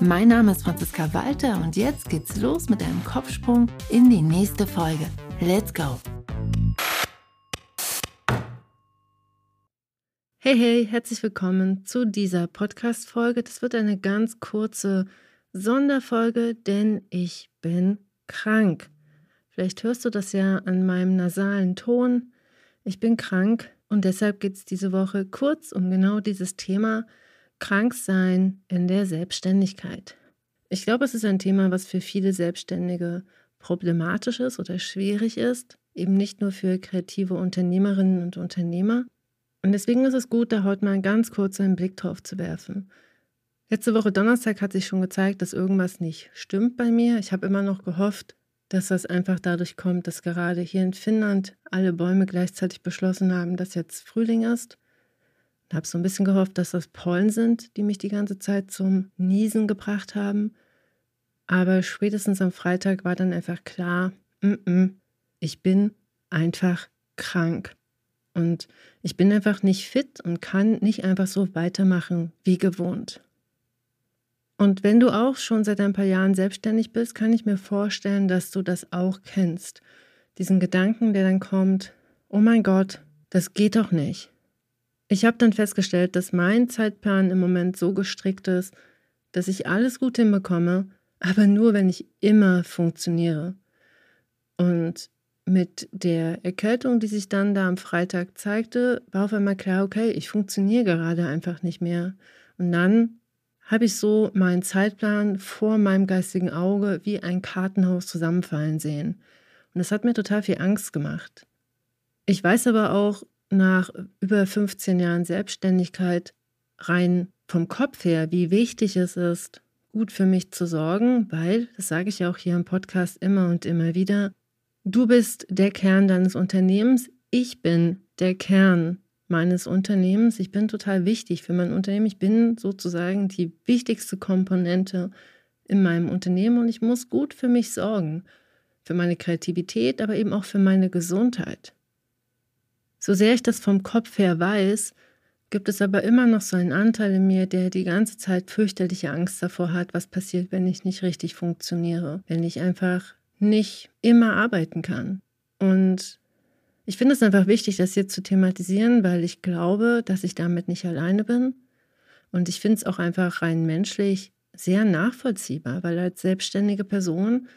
Mein Name ist Franziska Walter und jetzt geht's los mit einem Kopfsprung in die nächste Folge. Let's go! Hey, hey, herzlich willkommen zu dieser Podcast-Folge. Das wird eine ganz kurze Sonderfolge, denn ich bin krank. Vielleicht hörst du das ja an meinem nasalen Ton. Ich bin krank und deshalb geht es diese Woche kurz um genau dieses Thema Kranksein in der Selbstständigkeit. Ich glaube, es ist ein Thema, was für viele Selbstständige problematisch ist oder schwierig ist, eben nicht nur für kreative Unternehmerinnen und Unternehmer, und deswegen ist es gut, da heute mal ganz kurz einen Blick drauf zu werfen. Letzte Woche Donnerstag hat sich schon gezeigt, dass irgendwas nicht stimmt bei mir. Ich habe immer noch gehofft, dass das einfach dadurch kommt, dass gerade hier in Finnland alle Bäume gleichzeitig beschlossen haben, dass jetzt Frühling ist. Ich habe so ein bisschen gehofft, dass das Pollen sind, die mich die ganze Zeit zum Niesen gebracht haben. Aber spätestens am Freitag war dann einfach klar, m -m, ich bin einfach krank. Und ich bin einfach nicht fit und kann nicht einfach so weitermachen wie gewohnt. Und wenn du auch schon seit ein paar Jahren selbstständig bist, kann ich mir vorstellen, dass du das auch kennst. Diesen Gedanken, der dann kommt, oh mein Gott, das geht doch nicht. Ich habe dann festgestellt, dass mein Zeitplan im Moment so gestrickt ist, dass ich alles gut hinbekomme, aber nur, wenn ich immer funktioniere. Und mit der Erkältung, die sich dann da am Freitag zeigte, war auf einmal klar, okay, ich funktioniere gerade einfach nicht mehr. Und dann habe ich so meinen Zeitplan vor meinem geistigen Auge wie ein Kartenhaus zusammenfallen sehen. Und das hat mir total viel Angst gemacht. Ich weiß aber auch nach über 15 Jahren Selbstständigkeit rein vom Kopf her, wie wichtig es ist, gut für mich zu sorgen, weil, das sage ich ja auch hier im Podcast immer und immer wieder, Du bist der Kern deines Unternehmens. Ich bin der Kern meines Unternehmens. Ich bin total wichtig für mein Unternehmen. Ich bin sozusagen die wichtigste Komponente in meinem Unternehmen und ich muss gut für mich sorgen. Für meine Kreativität, aber eben auch für meine Gesundheit. So sehr ich das vom Kopf her weiß, gibt es aber immer noch so einen Anteil in mir, der die ganze Zeit fürchterliche Angst davor hat, was passiert, wenn ich nicht richtig funktioniere, wenn ich einfach nicht immer arbeiten kann. Und ich finde es einfach wichtig, das hier zu thematisieren, weil ich glaube, dass ich damit nicht alleine bin. Und ich finde es auch einfach rein menschlich sehr nachvollziehbar, weil als selbstständige Person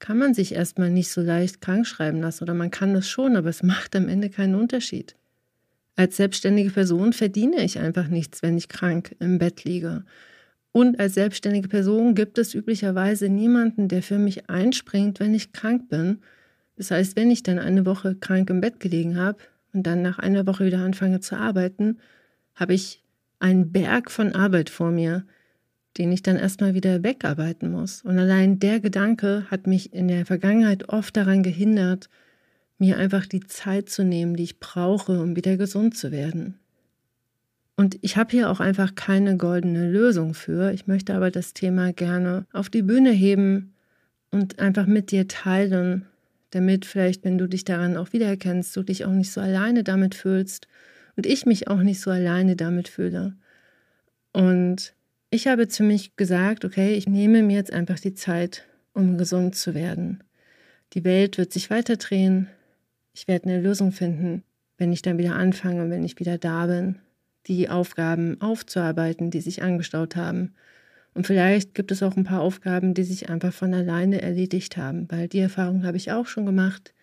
kann man sich erstmal nicht so leicht krank schreiben lassen oder man kann das schon, aber es macht am Ende keinen Unterschied. Als selbstständige Person verdiene ich einfach nichts, wenn ich krank im Bett liege. Und als selbstständige Person gibt es üblicherweise niemanden, der für mich einspringt, wenn ich krank bin. Das heißt, wenn ich dann eine Woche krank im Bett gelegen habe und dann nach einer Woche wieder anfange zu arbeiten, habe ich einen Berg von Arbeit vor mir, den ich dann erstmal wieder wegarbeiten muss. Und allein der Gedanke hat mich in der Vergangenheit oft daran gehindert, mir einfach die Zeit zu nehmen, die ich brauche, um wieder gesund zu werden. Und ich habe hier auch einfach keine goldene Lösung für. Ich möchte aber das Thema gerne auf die Bühne heben und einfach mit dir teilen, damit vielleicht, wenn du dich daran auch wiedererkennst, du dich auch nicht so alleine damit fühlst und ich mich auch nicht so alleine damit fühle. Und ich habe zu mich gesagt, okay, ich nehme mir jetzt einfach die Zeit, um gesund zu werden. Die Welt wird sich weiterdrehen. Ich werde eine Lösung finden, wenn ich dann wieder anfange, wenn ich wieder da bin die Aufgaben aufzuarbeiten, die sich angestaut haben. Und vielleicht gibt es auch ein paar Aufgaben, die sich einfach von alleine erledigt haben, weil die Erfahrung habe ich auch schon gemacht.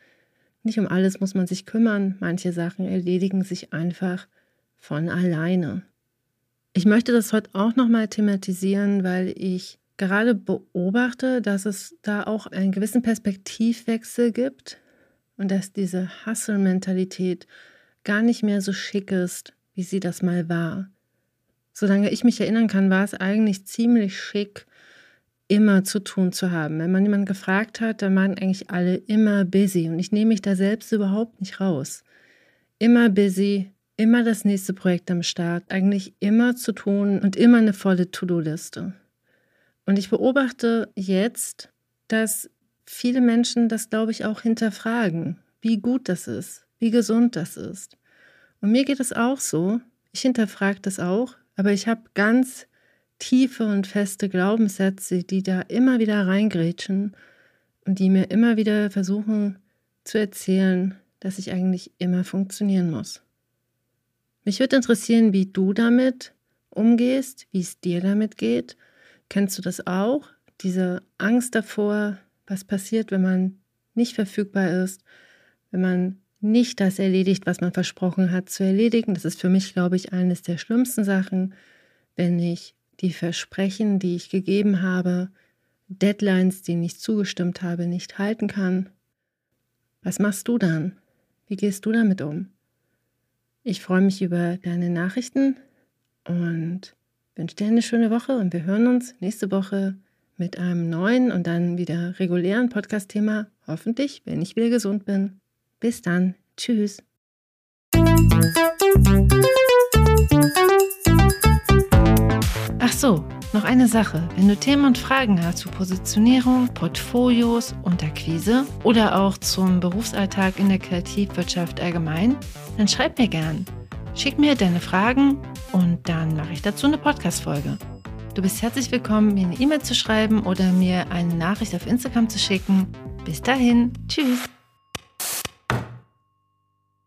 Nicht um alles muss man sich kümmern, manche Sachen erledigen sich einfach von alleine. Ich möchte das heute auch nochmal thematisieren, weil ich gerade beobachte, dass es da auch einen gewissen Perspektivwechsel gibt und dass diese Hustle-Mentalität gar nicht mehr so schick ist, wie sie das mal war. Solange ich mich erinnern kann, war es eigentlich ziemlich schick, immer zu tun zu haben. Wenn man jemanden gefragt hat, dann waren eigentlich alle immer busy und ich nehme mich da selbst überhaupt nicht raus. Immer busy, immer das nächste Projekt am Start, eigentlich immer zu tun und immer eine volle To-Do-Liste. Und ich beobachte jetzt, dass viele Menschen das, glaube ich, auch hinterfragen, wie gut das ist, wie gesund das ist. Und mir geht es auch so. Ich hinterfrage das auch, aber ich habe ganz tiefe und feste Glaubenssätze, die da immer wieder reingrätschen und die mir immer wieder versuchen zu erzählen, dass ich eigentlich immer funktionieren muss. Mich würde interessieren, wie du damit umgehst, wie es dir damit geht. Kennst du das auch? Diese Angst davor, was passiert, wenn man nicht verfügbar ist, wenn man nicht das erledigt, was man versprochen hat zu erledigen. Das ist für mich, glaube ich, eines der schlimmsten Sachen, wenn ich die Versprechen, die ich gegeben habe, Deadlines, die ich zugestimmt habe, nicht halten kann. Was machst du dann? Wie gehst du damit um? Ich freue mich über deine Nachrichten und wünsche dir eine schöne Woche und wir hören uns nächste Woche mit einem neuen und dann wieder regulären Podcast-Thema. Hoffentlich, wenn ich wieder gesund bin. Bis dann. Tschüss. Ach so, noch eine Sache. Wenn du Themen und Fragen hast zu Positionierung, Portfolios und Akquise oder auch zum Berufsalltag in der Kreativwirtschaft allgemein, dann schreib mir gern. Schick mir deine Fragen und dann mache ich dazu eine Podcast-Folge. Du bist herzlich willkommen, mir eine E-Mail zu schreiben oder mir eine Nachricht auf Instagram zu schicken. Bis dahin, tschüss.